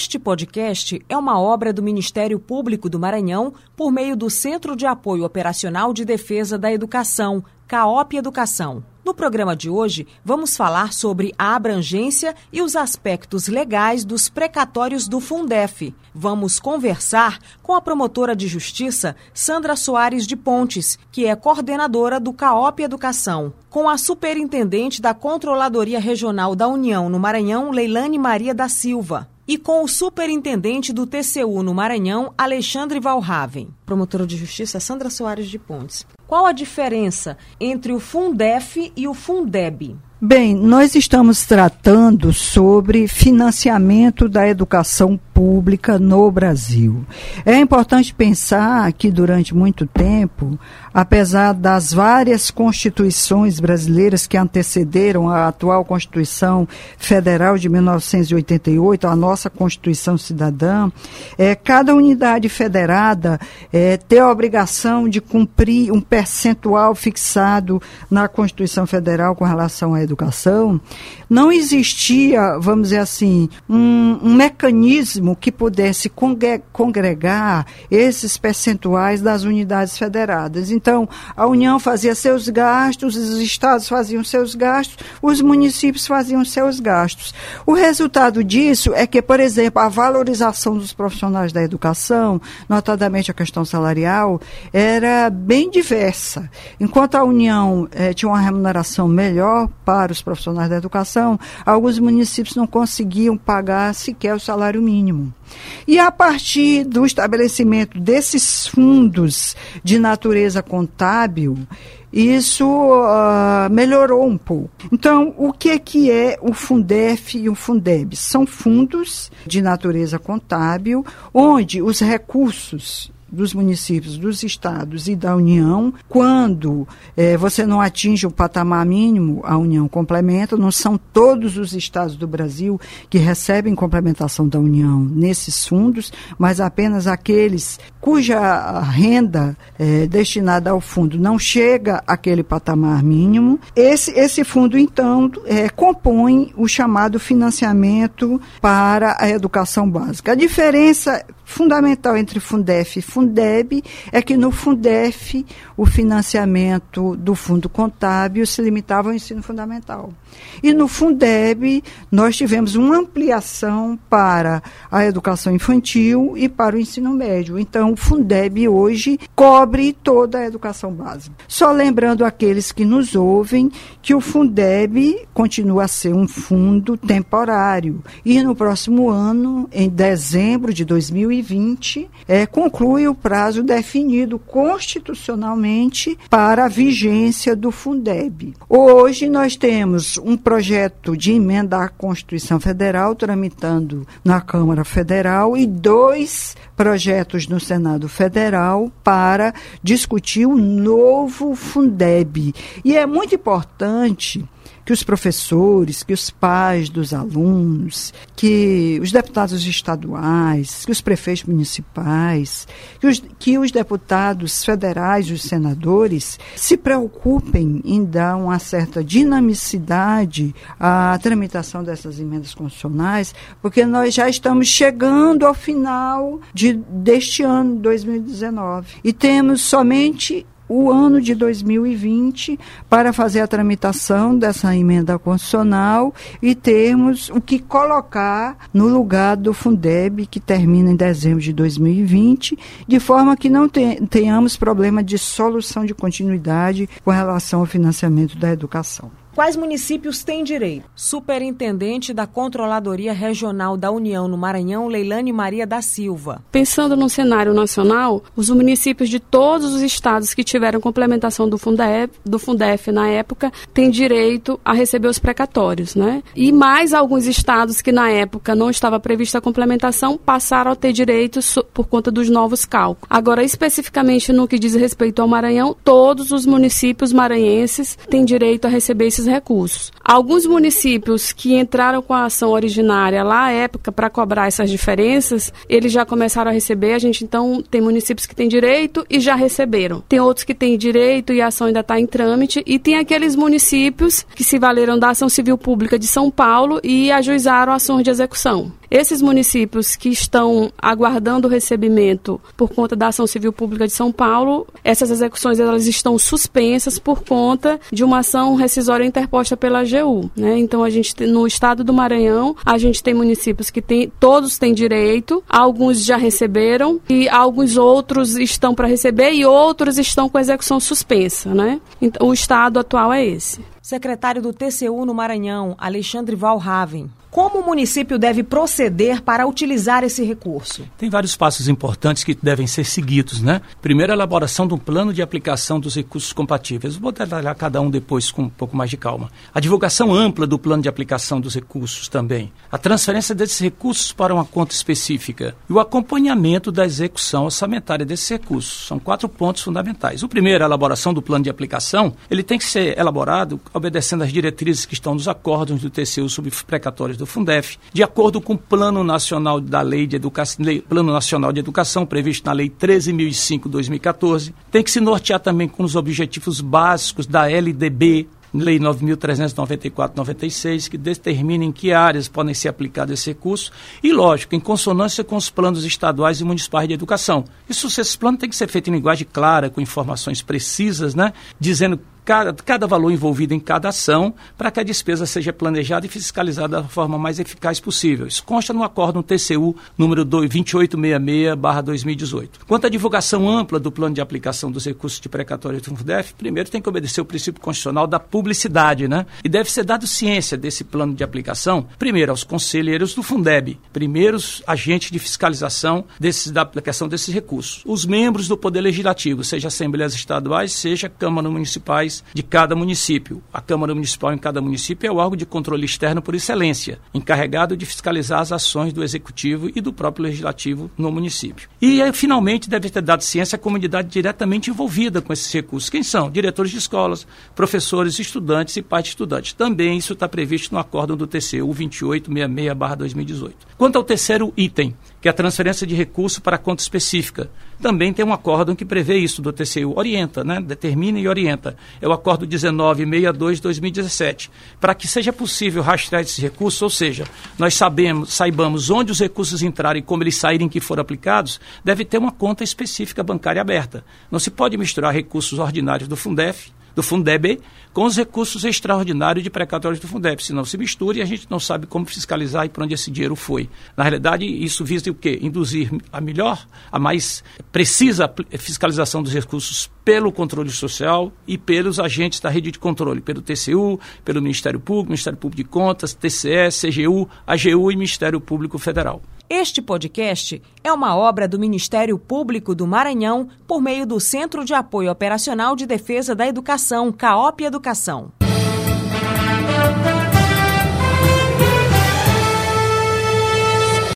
Este podcast é uma obra do Ministério Público do Maranhão por meio do Centro de Apoio Operacional de Defesa da Educação, CAOP Educação. No programa de hoje, vamos falar sobre a abrangência e os aspectos legais dos precatórios do Fundef. Vamos conversar com a promotora de justiça Sandra Soares de Pontes, que é coordenadora do CAOP Educação, com a superintendente da Controladoria Regional da União no Maranhão, Leilane Maria da Silva e com o superintendente do TCU no Maranhão, Alexandre Valraven. Promotora de Justiça Sandra Soares de Pontes. Qual a diferença entre o Fundef e o Fundeb? Bem, nós estamos tratando sobre financiamento da educação pública no Brasil. É importante pensar que durante muito tempo, apesar das várias constituições brasileiras que antecederam a atual Constituição Federal de 1988, a nossa Constituição Cidadã, é, cada unidade federada é, tem a obrigação de cumprir um percentual fixado na Constituição Federal com relação à educação. Não existia, vamos dizer assim, um, um mecanismo que pudesse congregar esses percentuais das unidades federadas. Então, a União fazia seus gastos, os estados faziam seus gastos, os municípios faziam seus gastos. O resultado disso é que, por exemplo, a valorização dos profissionais da educação, notadamente a questão salarial, era bem diversa. Enquanto a União eh, tinha uma remuneração melhor para os profissionais da educação, alguns municípios não conseguiam pagar sequer o salário mínimo. E a partir do estabelecimento desses fundos de natureza contábil, isso uh, melhorou um pouco. Então, o que é, que é o Fundef e o Fundeb? São fundos de natureza contábil, onde os recursos dos municípios, dos estados e da União, quando é, você não atinge o patamar mínimo, a União complementa. Não são todos os estados do Brasil que recebem complementação da União nesses fundos, mas apenas aqueles cuja renda é, destinada ao fundo não chega àquele patamar mínimo. Esse, esse fundo, então, é, compõe o chamado financiamento para a educação básica. A diferença fundamental entre Fundef e Fundeb é que no Fundef o financiamento do fundo contábil se limitava ao ensino fundamental. E no Fundeb nós tivemos uma ampliação para a educação infantil e para o ensino médio. Então o Fundeb hoje cobre toda a educação básica. Só lembrando aqueles que nos ouvem que o Fundeb continua a ser um fundo temporário e no próximo ano, em dezembro de 2020 2020 é, conclui o prazo definido constitucionalmente para a vigência do Fundeb. Hoje nós temos um projeto de emenda à Constituição Federal tramitando na Câmara Federal e dois projetos no Senado Federal para discutir o novo Fundeb. E é muito importante que os professores, que os pais dos alunos, que os deputados estaduais, que os prefeitos municipais, que os, que os deputados federais e os senadores se preocupem em dar uma certa dinamicidade à tramitação dessas emendas constitucionais, porque nós já estamos chegando ao final de, deste ano, 2019, e temos somente o ano de 2020 para fazer a tramitação dessa emenda constitucional e termos o que colocar no lugar do Fundeb, que termina em dezembro de 2020, de forma que não tenhamos problema de solução de continuidade com relação ao financiamento da educação. Quais municípios têm direito? Superintendente da Controladoria Regional da União no Maranhão, Leilane Maria da Silva. Pensando no cenário nacional, os municípios de todos os estados que tiveram complementação do Fundef, do Fundef na época têm direito a receber os precatórios, né? E mais alguns estados que na época não estava prevista a complementação passaram a ter direito por conta dos novos cálculos. Agora, especificamente no que diz respeito ao Maranhão, todos os municípios maranhenses têm direito a receber esses esses recursos. Alguns municípios que entraram com a ação originária lá à época para cobrar essas diferenças, eles já começaram a receber. A gente então tem municípios que têm direito e já receberam. Tem outros que têm direito e a ação ainda está em trâmite. E tem aqueles municípios que se valeram da ação civil pública de São Paulo e ajuizaram ações de execução. Esses municípios que estão aguardando o recebimento por conta da ação civil pública de São Paulo, essas execuções elas estão suspensas por conta de uma ação rescisória interposta pela AGU. Né? Então, a gente no estado do Maranhão, a gente tem municípios que tem, todos têm direito, alguns já receberam e alguns outros estão para receber e outros estão com execução suspensa. Né? Então, o estado atual é esse. Secretário do TCU no Maranhão, Alexandre Valraven. Como o município deve proceder para utilizar esse recurso? Tem vários passos importantes que devem ser seguidos, né? Primeiro, a elaboração de um plano de aplicação dos recursos compatíveis. Vou detalhar cada um depois com um pouco mais de calma. A divulgação ampla do plano de aplicação dos recursos também. A transferência desses recursos para uma conta específica. E o acompanhamento da execução orçamentária desses recursos. São quatro pontos fundamentais. O primeiro, a elaboração do plano de aplicação. Ele tem que ser elaborado obedecendo às diretrizes que estão nos acordos do TCU sobre precatórios do Fundef, de acordo com o Plano Nacional da Lei de Educação, Plano Nacional de Educação previsto na Lei 13.005/2014, tem que se nortear também com os objetivos básicos da LDB, Lei 9.394-96, que determina em que áreas podem ser aplicados esse recurso e, lógico, em consonância com os planos estaduais e municipais de educação. Isso, esse plano tem que ser feito em linguagem clara, com informações precisas, né, dizendo cada, cada valor envolvido em cada ação para que a despesa seja planejada e fiscalizada da forma mais eficaz possível. Isso consta no acórdão TCU número 2866-2018. Quanto à divulgação ampla do plano de aplicação dos recursos de precatório do FUNDEF, primeiro tem que obedecer o princípio constitucional da publicidade, né? E deve ser dado ciência desse plano de aplicação, primeiro aos conselheiros do Fundeb, primeiros agentes de fiscalização desses, da aplicação desses recursos, os membros do Poder Legislativo, seja assembleias estaduais, seja câmaras municipais de cada município. A Câmara Municipal em cada município é o órgão de controle externo por excelência, encarregado de fiscalizar as ações do Executivo e do próprio Legislativo no município. E, finalmente, deve ter dado ciência à comunidade diretamente envolvida com esses recursos. Quem são? Diretores de escolas, professores, estudantes e pais de estudantes. Também isso está previsto no acórdão do TCU 2866-2018. Quanto ao terceiro item, que é a transferência de recursos para conta específica. Também tem um acórdão que prevê isso do TCU, orienta, né? determina e orienta. É o acordo 1962-2017. Para que seja possível rastrear esses recursos, ou seja, nós sabemos, saibamos onde os recursos entrarem e como eles saírem que foram aplicados, deve ter uma conta específica bancária aberta. Não se pode misturar recursos ordinários do Fundef do Fundeb com os recursos extraordinários de precatórios do Fundeb. Senão se mistura e a gente não sabe como fiscalizar e para onde esse dinheiro foi. Na realidade, isso visa o quê? Induzir a melhor, a mais precisa fiscalização dos recursos pelo controle social e pelos agentes da rede de controle, pelo TCU, pelo Ministério Público, Ministério Público de Contas, TCE, CGU, AGU e Ministério Público Federal. Este podcast é uma obra do Ministério Público do Maranhão por meio do Centro de Apoio Operacional de Defesa da Educação, CAOP Educação.